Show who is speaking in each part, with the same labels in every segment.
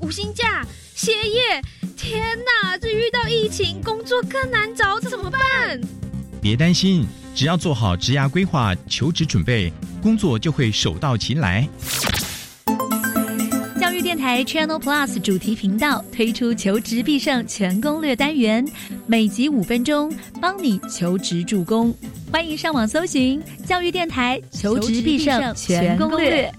Speaker 1: 五星假歇业，天哪！这遇到疫情，工作更难找，怎么办？
Speaker 2: 别担心，只要做好职涯规划、求职准备，工作就会手到擒来。
Speaker 3: 教育电台 Channel Plus 主题频道推出求职必胜全攻略单元，每集五分钟，帮你求职助攻。欢迎上网搜寻教育电台求职必胜全攻略。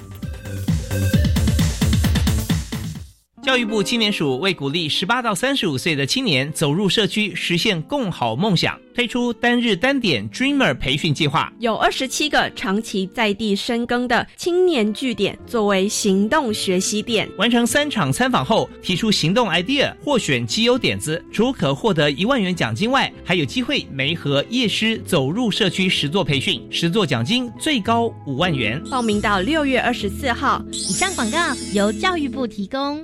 Speaker 4: 教育部青年署为鼓励十八到三十五岁的青年走入社区，实现共好梦想，推出单日单点 Dreamer 培训计划，
Speaker 5: 有二十七个长期在地深耕的青年据点作为行动学习点。
Speaker 4: 完成三场参访后，提出行动 idea 获选基优点子，除可获得一万元奖金外，还有机会媒合业师走入社区实作培训，实作奖金最高五万元。
Speaker 5: 报名到六月二十四号。
Speaker 3: 以上广告由教育部提供。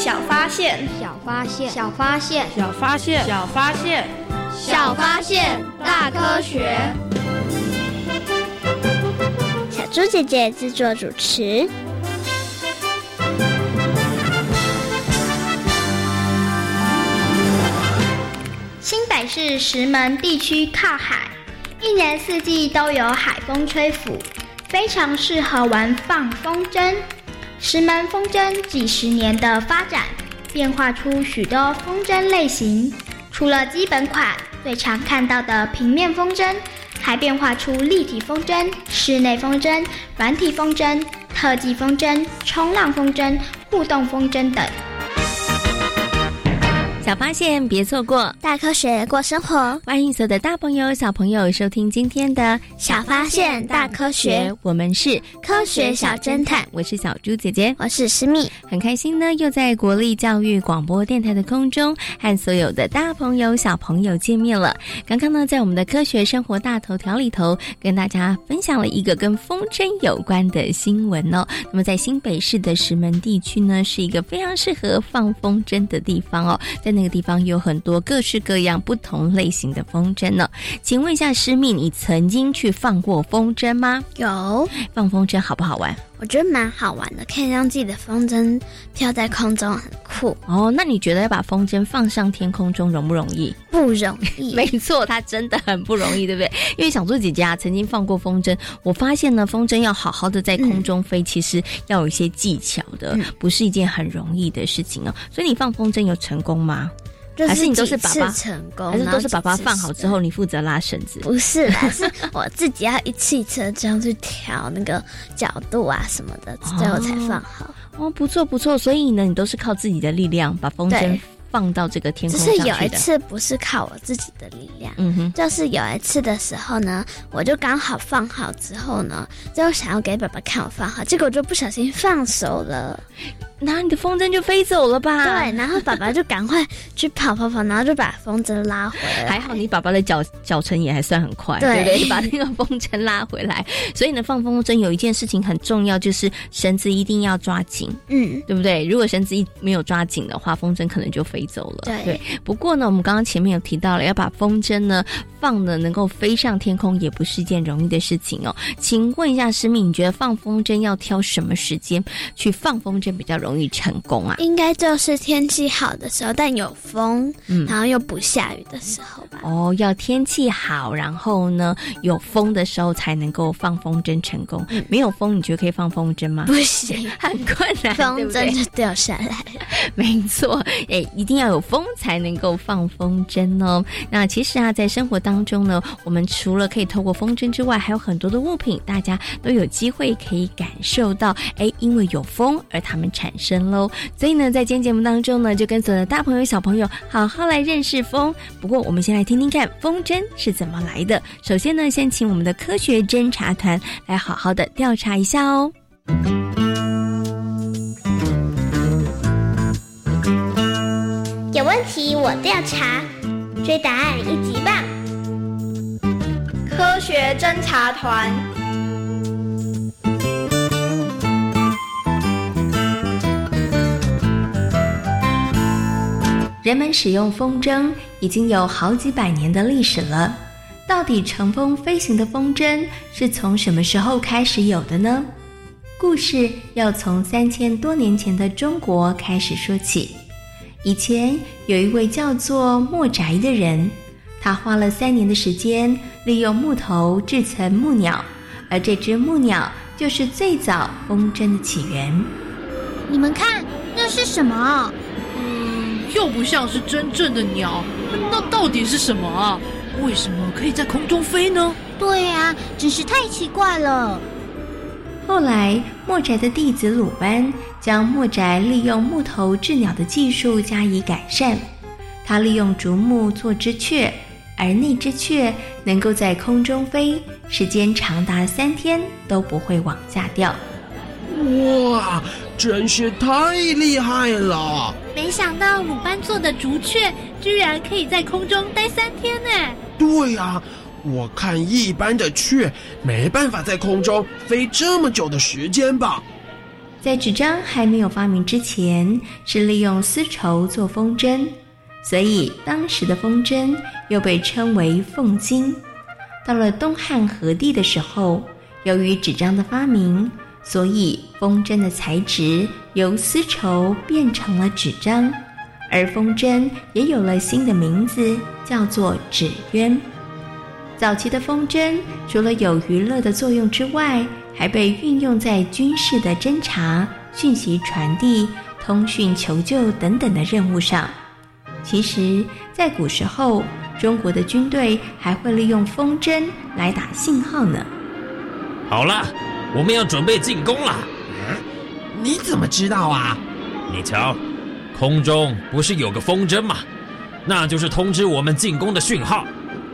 Speaker 6: 小发现，
Speaker 7: 小发现，
Speaker 8: 小发现，
Speaker 9: 小发现，
Speaker 10: 小发现，
Speaker 6: 小发现，大科学。
Speaker 8: 小猪姐姐制作主持。
Speaker 6: 新北市石门地区靠海，一年四季都有海风吹拂，非常适合玩放风筝。石门风筝几十年的发展，变化出许多风筝类型。除了基本款最常看到的平面风筝，还变化出立体风筝、室内风筝、软体风筝、特技风筝、冲浪风筝、互动风筝等。
Speaker 3: 小发现，别错过
Speaker 8: 大科学过生活。
Speaker 3: 欢迎所有的大朋友、小朋友收听今天的
Speaker 8: 小发现大科学。
Speaker 3: 我们是
Speaker 8: 科学小侦探，
Speaker 3: 我是小猪姐姐，
Speaker 8: 我是思密。
Speaker 3: 很开心呢，又在国立教育广播电台的空中和所有的大朋友、小朋友见面了。刚刚呢，在我们的科学生活大头条里头，跟大家分享了一个跟风筝有关的新闻哦。那么，在新北市的石门地区呢，是一个非常适合放风筝的地方哦。在那个地方有很多各式各样不同类型的风筝呢。请问一下师密，你曾经去放过风筝吗？
Speaker 8: 有，
Speaker 3: 放风筝好不好玩？
Speaker 8: 我觉得蛮好玩的，可以让自己的风筝飘在空中，很酷。
Speaker 3: 哦，那你觉得要把风筝放上天空中容不容易？
Speaker 8: 不容易。
Speaker 3: 没错，它真的很不容易，对不对？因为小猪姐姐啊，曾经放过风筝，我发现呢，风筝要好好的在空中飞，其实要有一些技巧的，不是一件很容易的事情哦。所以你放风筝有成功吗？还是你都是爸爸
Speaker 8: 成功，
Speaker 3: 还是都是爸爸放好之后，你负责拉绳子？
Speaker 8: 不是啦，是 我自己要一次一次这样去调那个角度啊什么的，最后才放好。
Speaker 3: 哦，不错不错，所以呢，你都是靠自己的力量把风筝
Speaker 11: 放到这个天空上去的。
Speaker 8: 是有一次不是靠我自己的力量，
Speaker 11: 嗯哼，
Speaker 8: 就是有一次的时候呢，我就刚好放好之后呢，就想要给爸爸看我放好，结果就不小心放手了，
Speaker 11: 然后你的风筝就飞走了吧？
Speaker 8: 对，然后爸爸就赶快去跑跑跑，然后就把风筝拉回来。
Speaker 11: 还好你爸爸的脚脚程也还算很快，
Speaker 8: 对
Speaker 11: 对？把那个风筝拉回来。所以呢，放风筝有一件事情很重要，就是绳子一定要抓紧，
Speaker 8: 嗯，
Speaker 11: 对不对？如果绳子一没有抓紧的话，风筝可能就飞走了。
Speaker 8: 对
Speaker 11: 不过呢，我们刚刚前面有提到了，要把风筝呢放的能够飞上天空，也不是一件容易的事情哦。请问一下师敏，你觉得放风筝要挑什么时间去放风筝比较容易成功啊？
Speaker 8: 应该就是天气好的时候，但有风，
Speaker 11: 嗯
Speaker 8: 然后又不下雨的时候吧。
Speaker 11: 哦，要天气好，然后呢有风的时候才能够放风筝成功。没有风，你觉得可以放风筝吗？
Speaker 8: 不行，
Speaker 11: 很困难，
Speaker 8: 风筝就掉下来了。
Speaker 11: 没错，哎，一一定要有风才能够放风筝哦。那其实啊，在生活当中呢，我们除了可以透过风筝之外，还有很多的物品，大家都有机会可以感受到，哎，因为有风而它们产生喽。所以呢，在今天节目当中呢，就跟所有的大朋友、小朋友好好来认识风。不过，我们先来听听看风筝是怎么来的。首先呢，先请我们的科学侦查团来好好的调查一下哦。
Speaker 12: 问题我调查，追答案一级棒。
Speaker 13: 科学侦察团。
Speaker 11: 人们使用风筝已经有好几百年的历史了。到底乘风飞行的风筝是从什么时候开始有的呢？故事要从三千多年前的中国开始说起。以前有一位叫做莫宅的人，他花了三年的时间，利用木头制成木鸟，而这只木鸟就是最早风筝的起源。
Speaker 9: 你们看，那是什么？
Speaker 14: 嗯，又不像是真正的鸟，那到底是什么啊？为什么可以在空中飞呢？
Speaker 9: 对呀、真是太奇怪了。
Speaker 11: 后来，墨宅的弟子鲁班将木宅利用木头制鸟的技术加以改善。他利用竹木做只雀，而那只雀能够在空中飞，时间长达三天都不会往下掉。
Speaker 10: 哇，真是太厉害了！
Speaker 9: 没想到鲁班做的竹雀居然可以在空中待三天呢。
Speaker 10: 对呀、我看一般的雀没办法在空中飞这么久的时间吧？
Speaker 11: 在纸张还没有发明之前，是利用丝绸做风筝，所以当时的风筝又被称为凤巾。到了东汉和帝的时候，由于纸张的发明，所以风筝的材质由丝绸变成了纸张，而风筝也有了新的名字，叫做纸鸢。早期的风筝除了有娱乐的作用之外，还被运用在军事的侦察、讯息传递、通讯求救等等的任务上。其实，在古时候，中国的军队还会利用风筝来打信号呢。
Speaker 15: 好了，我们要准备进攻了。
Speaker 10: 你怎么知道啊？
Speaker 15: 你瞧，空中不是有个风筝吗？那就是通知我们进攻的讯号。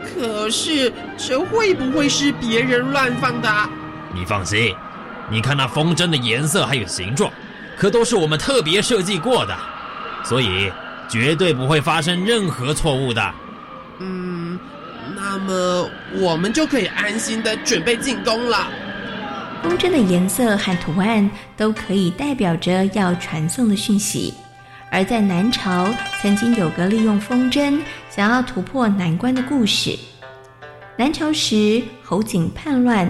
Speaker 10: 可是这会不会是别人乱放的啊？
Speaker 15: 你放心，你看那风筝的颜色还有形状，可都是我们特别设计过的，所以绝对不会发生任何错误的。
Speaker 10: 嗯，那么我们就可以安心的准备进攻了。
Speaker 11: 风筝的颜色和图案都可以代表着要传送的讯息。而在南朝，曾经有个利用风筝想要突破难关的故事。南朝时，侯景叛乱，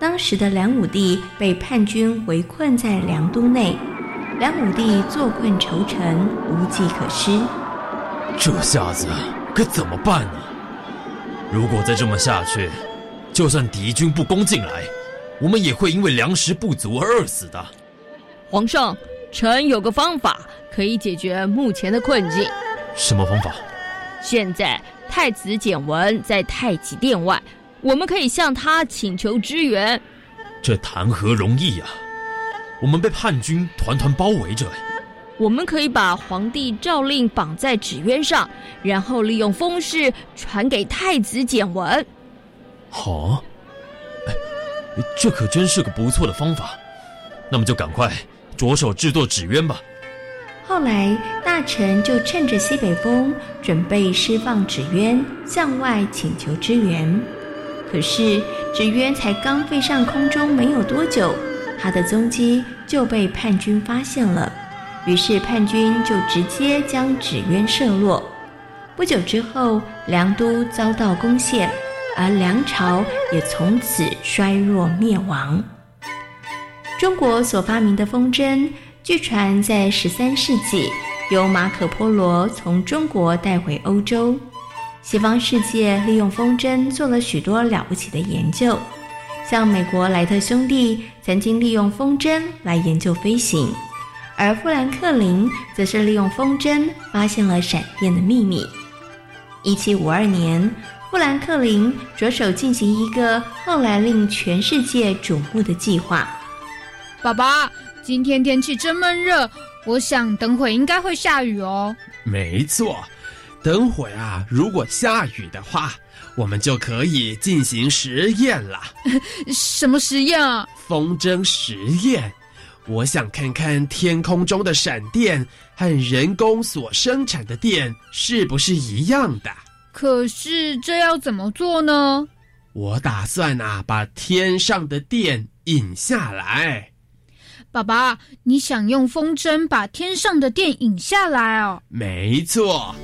Speaker 11: 当时的梁武帝被叛军围困在梁都内，梁武帝坐困愁城，无计可施。
Speaker 15: 这下子可怎么办呢？如果再这么下去，就算敌军不攻进来，我们也会因为粮食不足而饿死的。
Speaker 16: 皇上，臣有个方法可以解决目前的困境。
Speaker 15: 什么方法？
Speaker 16: 现在太子简文在太极殿外，我们可以向他请求支援。
Speaker 15: 这谈何容易呀、我们被叛军团团包围着，
Speaker 16: 我们可以把皇帝诏令绑在纸鸢上，然后利用风势传给太子简文。
Speaker 15: 好，哎，这可真是个不错的方法。那么就赶快着手制作纸鸢吧。
Speaker 11: 后来，大臣就趁着西北风，准备释放纸鸢，向外请求支援。可是，纸鸢才刚飞上空中没有多久，它的踪迹就被叛军发现了。于是，叛军就直接将纸鸢射落。不久之后，梁都遭到攻陷，而梁朝也从此衰弱灭亡。中国所发明的风筝。据传，在十三世纪，由马可·波罗从中国带回欧洲。西方世界利用风筝做了许多了不起的研究，像美国莱特兄弟曾经利用风筝来研究飞行，而富兰克林则是利用风筝发现了闪电的秘密。一七五二年，富兰克林着手进行一个后来令全世界瞩目的计划。
Speaker 1: 爸爸。今天天气真闷热，我想等会应该会下雨哦。
Speaker 10: 没错，等会啊，如果下雨的话，我们就可以进行实验了。
Speaker 1: 什么实验啊？
Speaker 10: 风筝实验。我想看看天空中的闪电和人工所生产的电是不是一样的。
Speaker 1: 可是这要怎么做呢？
Speaker 10: 我打算啊，把天上的电引下来。
Speaker 1: 爸爸，你想用风筝把天上的电引下来哦？
Speaker 10: 没错。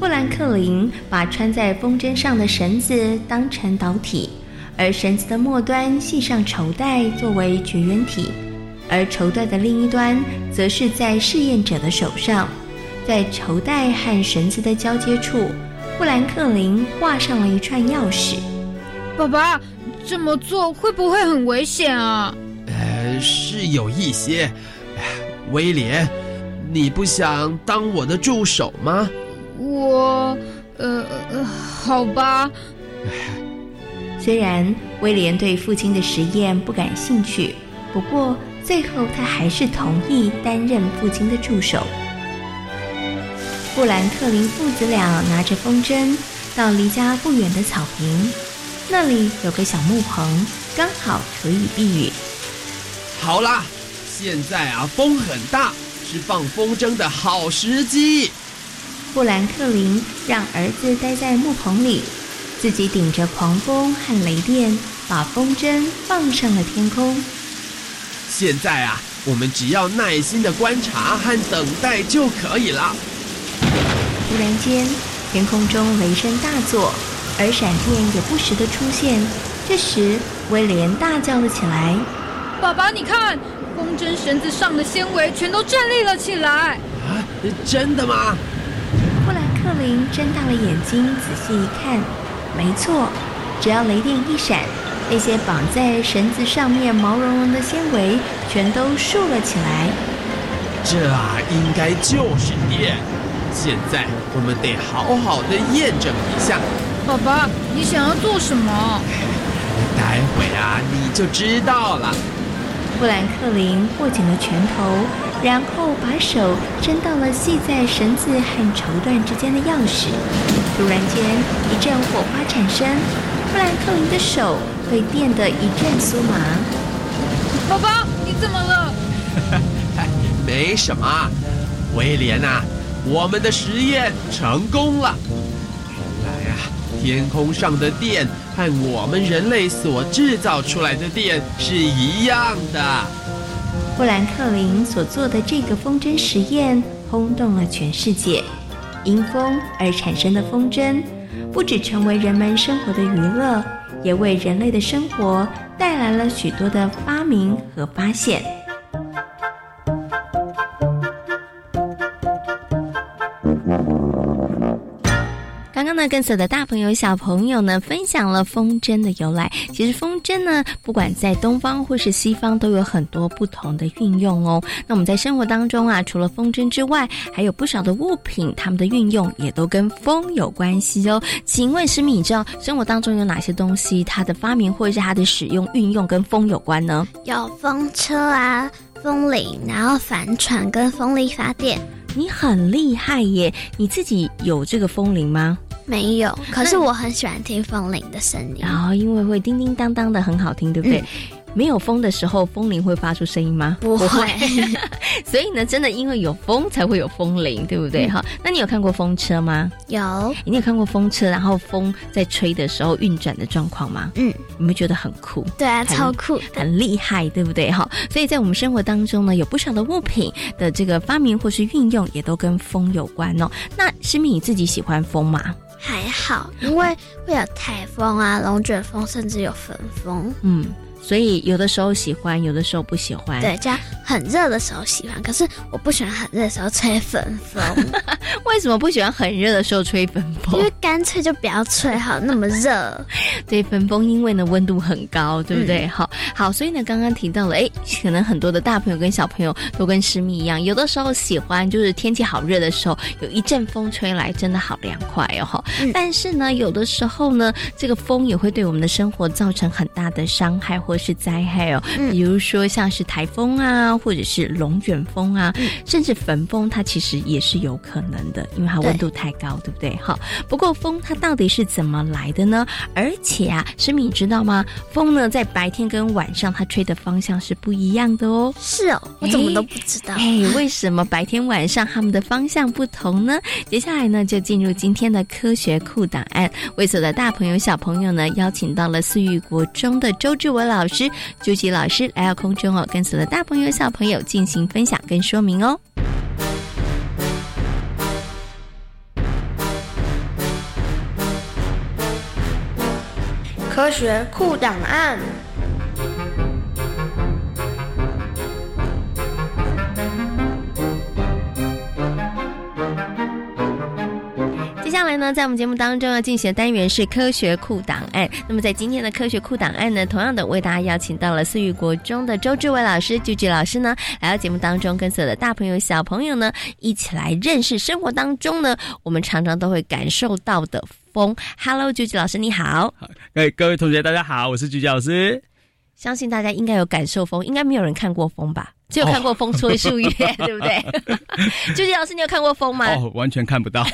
Speaker 11: 富兰克林把穿在风筝上的绳子当成导体，而绳子的末端系上绸带作为绝缘体，而绸带的另一端则是在试验者的手上。在绸带和绳子的交接处，富兰克林挂上了一串钥匙。
Speaker 1: 爸爸，这么做会不会很危险啊？
Speaker 10: 呃是有一些，威廉，你不想当我的助手吗？
Speaker 1: 我，呃，好吧。
Speaker 11: 虽然威廉对父亲的实验不感兴趣，不过最后他还是同意担任父亲的助手。布兰特林父子俩拿着风筝到离家不远的草坪，那里有个小木棚，刚好可以避雨。
Speaker 10: 好啦，现在啊，风很大，是放风筝的好时机。
Speaker 11: 富兰克林让儿子待在木棚里，自己顶着狂风和雷电，把风筝放上了天空。
Speaker 10: 现在啊，我们只要耐心的观察和等待就可以了。
Speaker 11: 突然间，天空中雷声大作，而闪电也不时的出现。这时，威廉大叫了起来。
Speaker 1: 爸爸，你看，风筝绳子上的纤维全都站立了起来。
Speaker 10: 啊，真的吗？
Speaker 11: 林睁大了眼睛，仔细一看，没错，只要雷电一闪，那些绑在绳子上面毛茸茸的纤维全都竖了起来。
Speaker 10: 这啊，应该就是电。现在我们得好好的验证一下。
Speaker 1: 爸爸，你想要做什么？
Speaker 10: 待会啊，你就知道了。
Speaker 11: 富兰克林握紧了拳头，然后把手伸到了系在绳子和绸缎之间的钥匙。突然间，一阵火花产生，富兰克林的手被电得一阵酥麻。
Speaker 1: 宝宝，你怎么了？
Speaker 10: 没什么，威廉呐，我们的实验成功了。原来啊天空上的电和我们人类所制造出来的电是一样的。
Speaker 11: 富兰克林所做的这个风筝实验轰动了全世界。因风而产生的风筝，不只成为人们生活的娱乐，也为人类的生活带来了许多的发明和发现。那跟所有的大朋友、小朋友呢，分享了风筝的由来。其实风筝呢，不管在东方或是西方，都有很多不同的运用哦。那我们在生活当中啊，除了风筝之外，还有不少的物品，它们的运用也都跟风有关系哦。请问师米，你知道生活当中有哪些东西，它的发明或者是它的使用、运用跟风有关呢？
Speaker 8: 有风车啊。风铃，然后帆船跟风力发电。
Speaker 3: 你很厉害耶！你自己有这个风铃吗？
Speaker 8: 没有，可是我很喜欢听风铃的声音。
Speaker 3: 然后因为会叮叮当当的，很好听，对不对？
Speaker 8: 嗯
Speaker 3: 没有风的时候，风铃会发出声音吗？
Speaker 8: 不会。
Speaker 3: 所以呢，真的因为有风才会有风铃，对不对？
Speaker 8: 嗯
Speaker 3: 哈、那你有看过风车吗？
Speaker 8: 有。
Speaker 3: 你有看过风车，然后风在吹的时候运转的状况吗？
Speaker 8: 嗯，
Speaker 3: 你们觉得很酷？
Speaker 8: 对啊，超酷，
Speaker 3: 很厉害，对不对？哈，所以在我们生活当中呢，有不少的物品的这个发明或是运用，也都跟风有关哦。那诗敏你自己喜欢风吗？
Speaker 8: 还好，因为会有台风啊、龙卷风，甚至有焚风。
Speaker 3: 嗯，所以有的时候喜欢，有的时候不喜欢。
Speaker 8: 对，这样很热的时候喜欢，可是我不喜欢很热的时候吹粉风。
Speaker 3: 为什么不喜欢很热的时候吹粉风？
Speaker 8: 因为干脆就不要吹好那么热。
Speaker 3: 对，粉风因为呢温度很高，对不对？
Speaker 8: 嗯
Speaker 3: 好，好，所以呢刚刚提到了，哎，可能很多的大朋友跟小朋友都跟诗蜜一样，有的时候喜欢就是天气好热的时候，有一阵风吹来，真的好凉快哦。
Speaker 8: 嗯
Speaker 3: 但是呢，有的时候呢，这个风也会对我们的生活造成很大的伤害或是灾害哦。
Speaker 8: 嗯
Speaker 3: 比如说像是台风啊，或者是龙卷风啊，
Speaker 8: 嗯
Speaker 3: 甚至焚风，它其实也是有可能的，因为它温度太高，对不对？好，不过风它到底是怎么来的呢？而且啊，诗敏你知道吗？风呢在白天跟晚上它吹的方向是不一样的哦。
Speaker 8: 是哦，我怎么都不知道。
Speaker 3: 哎，为什么白天晚上它们的方向不同呢？接下来呢，就进入今天的科学库档案，为所有的大朋友小朋友呢，邀请到了四育国中的周志文老老师、朱吉老师来到空中哦，跟所有的大朋友小朋友进行分享跟说明哦。
Speaker 7: 科学酷档案。
Speaker 3: 下来呢，在我们节目当中要进行的单元是科学库档案。那么在今天的科学库档案呢，同样的为大家邀请到了四育国中的周志伟老师、菊菊老师呢，来到节目当中，跟所有的大朋友、小朋友呢，一起来认识生活当中呢，我们常常都会感受到的风。Hello，句句老师你好。
Speaker 17: 哎，各位同学，大家好，我是菊菊老师。
Speaker 3: 相信大家应该有感受风，应该没有人看过风吧？只有看过风吹树叶，对不对？句句 老师，你有看过风吗？
Speaker 17: 哦，完全看不到。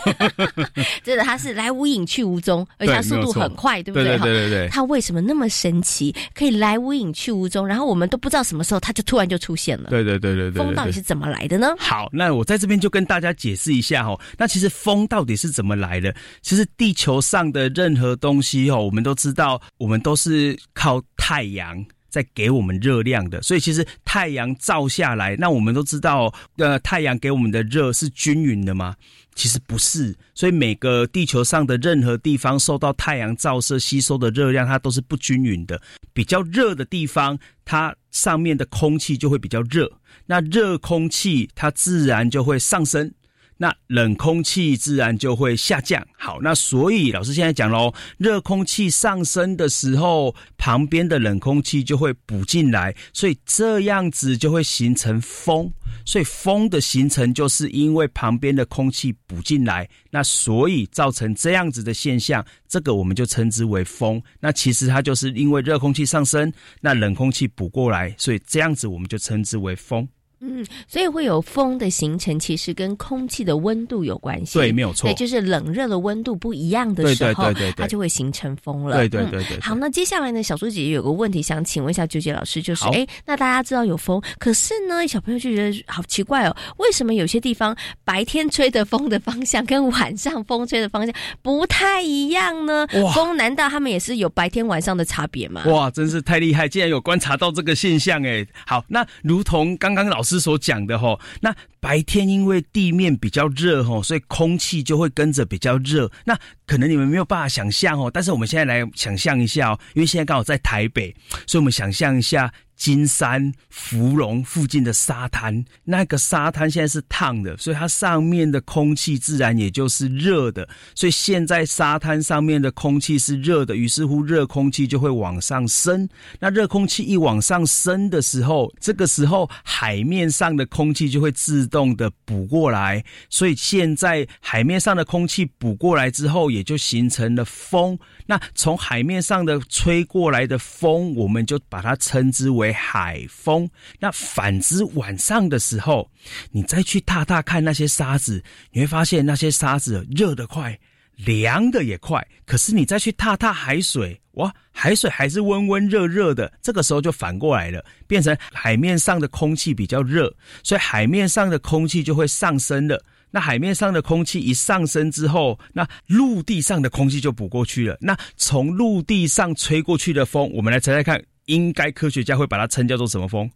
Speaker 3: 真的，它是来无影去无踪，而且它速度很快，对不
Speaker 17: 对？
Speaker 3: 对
Speaker 17: 对对对。
Speaker 3: 它为什么那么神奇，可以来无影去无踪？然后我们都不知道什么时候它就突然就出现了。
Speaker 17: 对对对对对。
Speaker 3: 风到底是怎么来的呢？
Speaker 17: 好，那我在这边就跟大家解释一下哦。那其实风到底是怎么来的？其实地球上的任何东西哦，我们都知道，我们都是靠太阳。在给我们热量的，所以其实太阳照下来，那我们都知道，呃，太阳给我们的热是均匀的吗？其实不是，所以每个地球上的任何地方受到太阳照射吸收的热量，它都是不均匀的。比较热的地方，它上面的空气就会比较热，那热空气它自然就会上升。那冷空气自然就会下降。好，那所以老师现在讲喽，热空气上升的时候，旁边的冷空气就会补进来，所以这样子就会形成风。所以风的形成就是因为旁边的空气补进来，那所以造成这样子的现象，这个我们就称之为风。那其实它就是因为热空气上升，那冷空气补过来，所以这样子我们就称之为风。
Speaker 3: 嗯，所以会有风的形成，其实跟空气的温度有关系。
Speaker 17: 对，没有错。
Speaker 3: 对，就是冷热的温度不一样的时候，
Speaker 17: 对对对对
Speaker 3: 它就会形成风了。
Speaker 17: 对对对对。
Speaker 3: 好，那接下来呢，小猪姐姐有个问题想请问一下纠结老师，就是，
Speaker 17: 哎，
Speaker 3: 那大家知道有风，可是呢，小朋友就觉得好奇怪哦，为什么有些地方白天吹的风的方向跟晚上风吹的方向不太一样呢？风难道他们也是有白天晚上的差别吗？
Speaker 17: 哇，真是太厉害，竟然有观察到这个现象哎。好，那如同刚刚老师所讲的吼。那白天因为地面比较热吼，所以空气就会跟着比较热。那可能你们没有办法想象哦，但是我们现在来想象一下哦，因为现在刚好在台北，所以我们想象一下金山、芙蓉附近的沙滩，那个沙滩现在是烫的，所以它上面的空气自然也就是热的。所以现在沙滩上面的空气是热的，于是乎热空气就会往上升。那热空气一往上升的时候，这个时候海面上的空气就会自动。动的补过来，所以现在海面上的空气补过来之后，也就形成了风。那从海面上的吹过来的风，我们就把它称之为海风。那反之，晚上的时候，你再去踏踏看那些沙子，你会发现那些沙子热得快，凉的也快。可是你再去踏踏海水，哇，海水还是温温热热的。这个时候就反过来了，变成海面上的空气比较热，所以海面上的空气就会上升了。那海面上的空气一上升之后，那陆地上的空气就补过去了。那从陆地上吹过去的风，我们来猜猜看，应该科学家会把它称叫做什么风？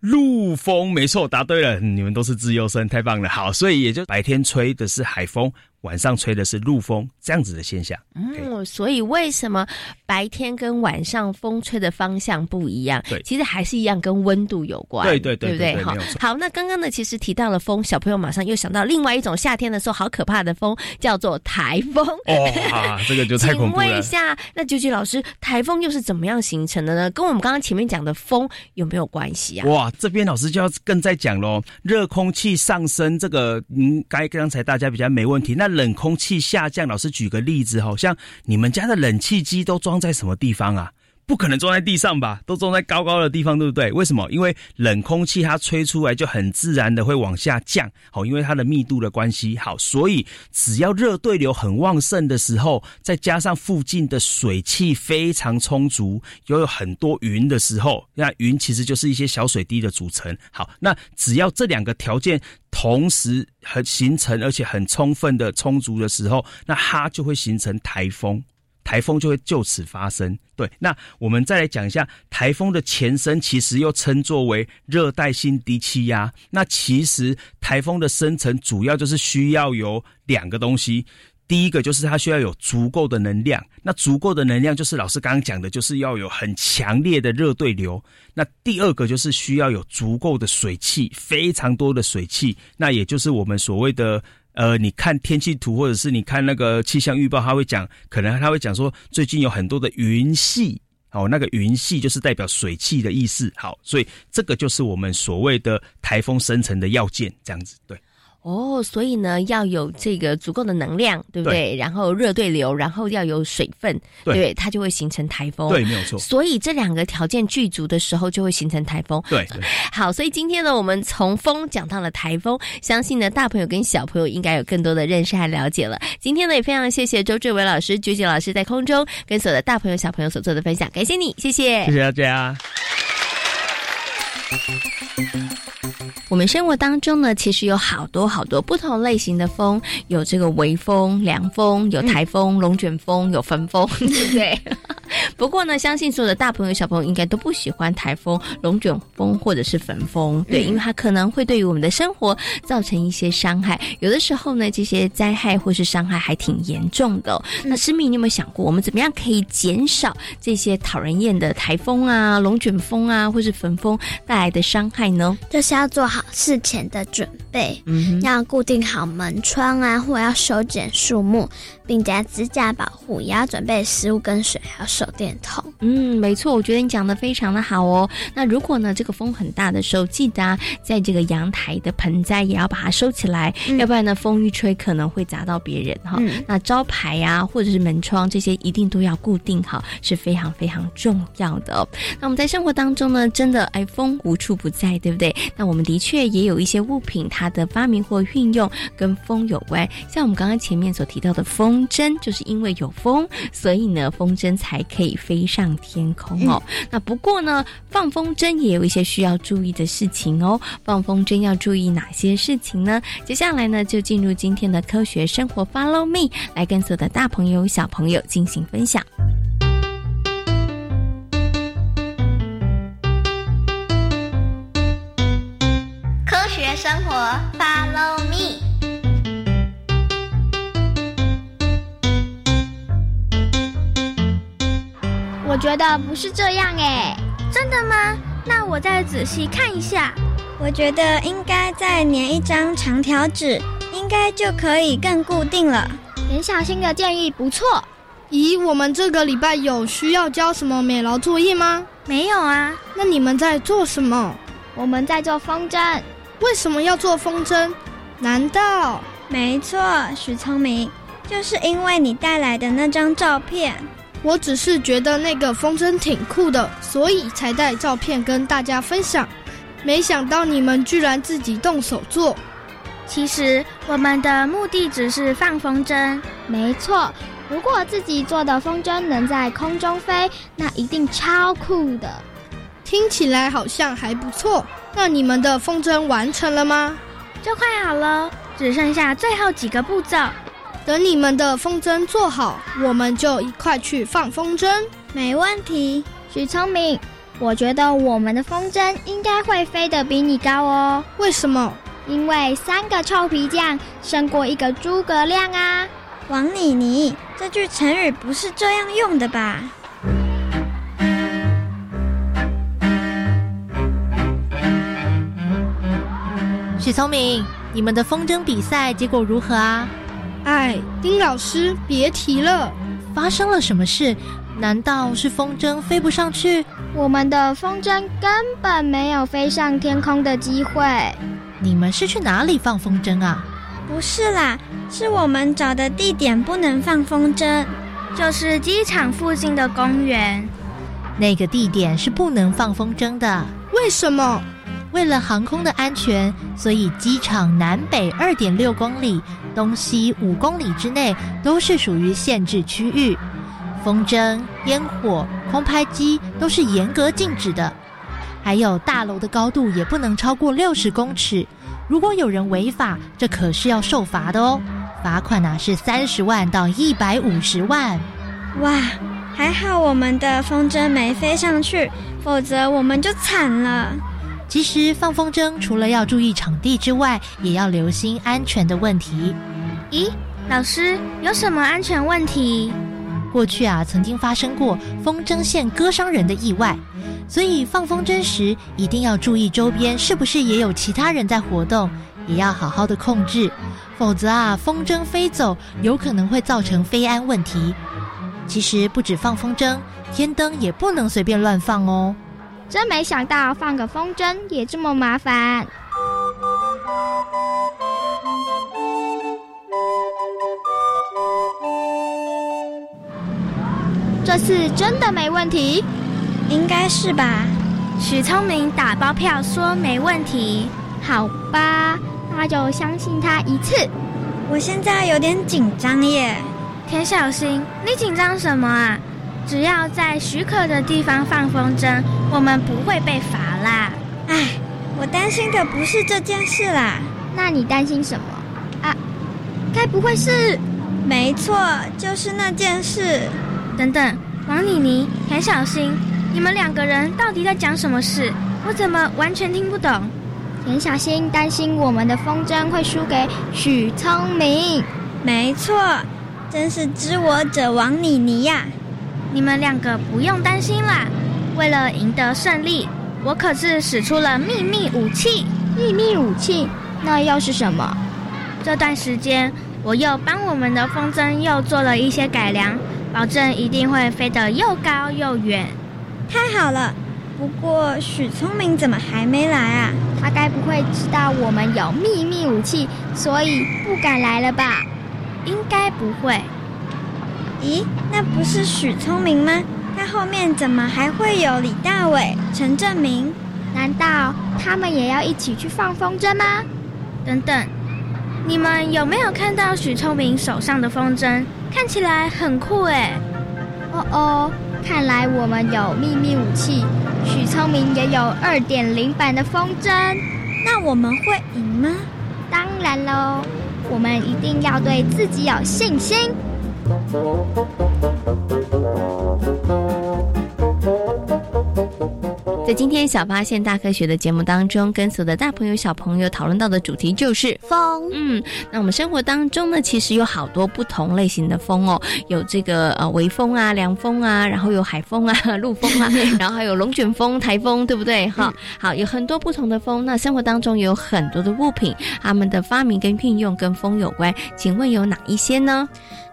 Speaker 17: 陆风，没错，答对了。你们都是自由生，太棒了。好，所以也就白天吹的是海风。晚上吹的是陆风，这样子的现象。
Speaker 3: 嗯，所以为什么白天跟晚上风吹的方向不一样？
Speaker 17: 对，
Speaker 3: 其实还是一样，跟温度有关。
Speaker 17: 对对对，
Speaker 3: 对不对？好，好，那刚刚呢，其实提到了风，小朋友马上又想到另外一种夏天的时候好可怕的风，叫做台风。
Speaker 17: 哇，这个就太恐怖了。
Speaker 3: 请问一下，那九九老师，台风又是怎么样形成的呢？跟我们刚刚前面讲的风有没有关系啊？
Speaker 17: 哇，这边老师就要更再讲喽。热空气上升，这个应该刚才大家比较没问题。那冷空气下降，老师举个例子，好像你们家的冷气机都装在什么地方啊？不可能装在地上吧？都装在高高的地方，对不对？为什么？因为冷空气它吹出来就很自然的会往下降，好，因为它的密度的关系，好，所以只要热对流很旺盛的时候，再加上附近的水汽非常充足，又有很多云的时候，那云其实就是一些小水滴的组成。好，那只要这两个条件同时很形成，而且很充分的充足的时候，那它就会形成台风。台风就会就此发生。对，那我们再来讲一下台风的前身，其实又称作为热带性低气压。那其实台风的生成主要就是需要有两个东西，第一个就是它需要有足够的能量。那足够的能量就是老师刚刚讲的，就是要有很强烈的热对流。那第二个就是需要有足够的水汽，非常多的水汽。那也就是我们所谓的。呃，你看天气图，或者是你看那个气象预报，他会讲，可能他会讲说，最近有很多的云系，哦，那个云系就是代表水汽的意思，好，所以这个就是我们所谓的台风生成的要件，这样子，对。
Speaker 3: 哦，所以呢，要有这个足够的能量，对不对？然后热对流，然后要有水分，对，它就会形成台风。
Speaker 17: 对，没有错。
Speaker 3: 所以这两个条件具足的时候，就会形成台风。
Speaker 17: 对，
Speaker 3: 好，所以今天呢，我们从风讲到了台风，相信呢，大朋友跟小朋友应该有更多的认识和了解了。今天呢，也非常谢谢周志伟老师、鞠姐老师在空中跟所有的大朋友、小朋友所做的分享，感谢你，谢谢，
Speaker 17: 谢谢大家。
Speaker 3: 我们生活当中呢，其实有好多好多不同类型的风，有这个微风、凉风，有台风、龙卷风，有焚风，对 不对？不过呢，相信所有的大朋友、小朋友应该都不喜欢台风、龙卷风或者是焚风，对，因为它可能会对于我们的生活造成一些伤害。有的时候呢，这些灾害或是伤害还挺严重的。那诗密，你有没有想过，我们怎么样可以减少这些讨人厌的台风啊、龙卷风啊，或是焚风带来的伤害呢？
Speaker 8: 就是要做好事前的准备，嗯，要固定好门窗啊，或要修剪树木。并加支架保护，也要准备食物跟水，还有手电筒。
Speaker 3: 嗯，没错，我觉得你讲的非常的好哦。那如果呢，这个风很大的时候，记得在这个阳台的盆栽也要把它收起来，要不然呢，风一吹可能会砸到别人哈。那招牌呀，或者是门窗这些一定都要固定好，是非常非常重要的。那我们在生活当中呢，真的哎，风无处不在，对不对？那我们的确也有一些物品，它的发明或运用跟风有关，像我们刚刚前面所提到的风。风筝就是因为有风，所以呢，风筝才可以飞上天空哦。那不过呢，放风筝也有一些需要注意的事情哦。放风筝要注意哪些事情呢？接下来呢，就进入今天的科学生活，Follow me，来跟所有的大朋友、小朋友进行分享。
Speaker 6: 生活，Follow me。我觉得不是这样哎，
Speaker 7: 真的吗？那我再仔细看一下。
Speaker 18: 我觉得应该再粘一张长条纸，应该就可以更固定了。
Speaker 7: 严小新的建议不错。
Speaker 19: 咦，我们这个礼拜有需要交什么美劳作业吗？
Speaker 7: 没有啊。
Speaker 19: 那你们在做什么？
Speaker 7: 我们在做风筝。
Speaker 19: 为什么要做风筝？难道？
Speaker 18: 没错，许聪明，就是因为你带来的那张照片。
Speaker 19: 我只是觉得那个风筝挺酷的，所以才带照片跟大家分享。没想到你们居然自己动手做。
Speaker 7: 其实我们的目的只是放风筝。
Speaker 6: 没错，如果自己做的风筝能在空中飞，那一定超酷的。
Speaker 19: 听起来好像还不错。那你们的风筝完成了吗？
Speaker 7: 就快好了，只剩下最后几个步骤。
Speaker 19: 等你们的风筝做好，我们就一块去放风筝。
Speaker 18: 没问题，
Speaker 6: 许聪明，我觉得我们的风筝应该会飞得比你高哦。
Speaker 19: 为什么？
Speaker 6: 因为三个臭皮匠胜过一个诸葛亮啊！
Speaker 18: 王妮妮，这句成语不是这样用的吧？
Speaker 20: 许聪明，你们的风筝比赛结果如何啊？
Speaker 19: 哎，丁老师，别提了，
Speaker 20: 发生了什么事？难道是风筝飞不上去？
Speaker 6: 我们的风筝根本没有飞上天空的机会。
Speaker 20: 你们是去哪里放风筝啊？
Speaker 18: 不是啦，是我们找的地点不能放风筝，
Speaker 7: 就是机场附近的公园。
Speaker 20: 那个地点是不能放风筝的，
Speaker 19: 为什么？
Speaker 20: 为了航空的安全，所以机场南北二点六公里、东西五公里之内都是属于限制区域。风筝、烟火、空拍机都是严格禁止的。还有大楼的高度也不能超过六十公尺。如果有人违法，这可是要受罚的哦。罚款呢是三十万到一百五十万。
Speaker 18: 哇，还好我们的风筝没飞上去，否则我们就惨了。
Speaker 20: 其实放风筝除了要注意场地之外，也要留心安全的问题。
Speaker 7: 咦，老师有什么安全问题？
Speaker 20: 过去啊，曾经发生过风筝线割伤人的意外，所以放风筝时一定要注意周边是不是也有其他人在活动，也要好好的控制，否则啊，风筝飞走有可能会造成飞安问题。其实不止放风筝，天灯也不能随便乱放哦。
Speaker 6: 真没想到放个风筝也这么麻烦。这次真的没问题？
Speaker 18: 应该是吧。
Speaker 7: 许聪明打包票说没问题。
Speaker 6: 好吧，那就相信他一次。
Speaker 18: 我现在有点紧张耶。
Speaker 7: 田小新，你紧张什么啊？只要在许可的地方放风筝，我们不会被罚啦。
Speaker 18: 唉，我担心的不是这件事啦。
Speaker 6: 那你担心什么？啊，该不会是……
Speaker 18: 没错，就是那件事。
Speaker 7: 等等，王妮妮、田小新，你们两个人到底在讲什么事？我怎么完全听不懂？
Speaker 6: 田小新担心我们的风筝会输给许聪明。
Speaker 18: 没错，真是知我者王妮妮呀。
Speaker 7: 你们两个不用担心啦！为了赢得胜利，我可是使出了秘密武器。
Speaker 6: 秘密武器？那又是什么？
Speaker 7: 这段时间，我又帮我们的风筝又做了一些改良，保证一定会飞得又高又远。
Speaker 18: 太好了！不过许聪明怎么还没来啊？
Speaker 6: 他该不会知道我们有秘密武器，所以不敢来了吧？
Speaker 7: 应该不会。
Speaker 18: 咦，那不是许聪明吗？他后面怎么还会有李大伟、陈正明？
Speaker 6: 难道他们也要一起去放风筝吗？
Speaker 7: 等等，你们有没有看到许聪明手上的风筝？看起来很酷哎！
Speaker 6: 哦哦，看来我们有秘密武器，许聪明也有二点零版的风筝。
Speaker 18: 那我们会赢吗？
Speaker 6: 当然喽，我们一定要对自己有信心。
Speaker 3: 在今天小发现大科学的节目当中，跟所有的大朋友小朋友讨论到的主题就是
Speaker 6: 风。
Speaker 3: 嗯，那我们生活当中呢，其实有好多不同类型的风哦，有这个呃微风啊、凉风啊，然后有海风啊、陆风啊，然后还有龙卷风、台风，对不对？哈，好，有很多不同的风。那生活当中有很多的物品，它们的发明跟运用跟风有关，请问有哪一些呢？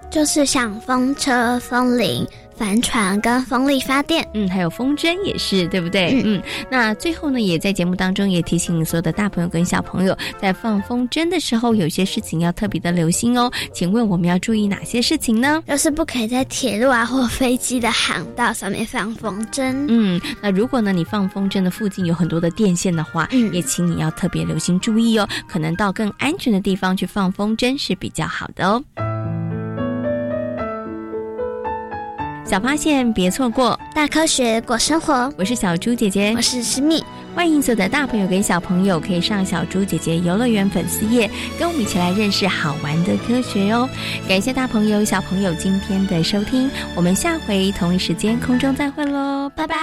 Speaker 8: 就是像风车、风铃、帆船跟风力发电，
Speaker 3: 嗯，还有风筝也是，对不对？嗯，那最后呢，也在节目当中也提醒所有的大朋友跟小朋友，在放风筝的时候，有些事情要特别的留心哦。请问我们要注意哪些事情呢？
Speaker 8: 就是不可以在铁路啊或飞机的航道上面放风筝。
Speaker 3: 嗯，那如果呢你放风筝的附近有很多的电线的话，也请你要特别留心注意哦，可能到更安全的地方去放风筝是比较好的哦。小发现，别错过
Speaker 8: 大科学过生活。
Speaker 3: 我是小猪姐姐，
Speaker 8: 我是诗蜜。
Speaker 3: 欢迎所有的大朋友跟小朋友可以上小猪姐姐游乐园粉丝页，跟我们一起来认识好玩的科学哦。感谢大朋友小朋友今天的收听，我们下回同一时间空中再会喽，拜拜。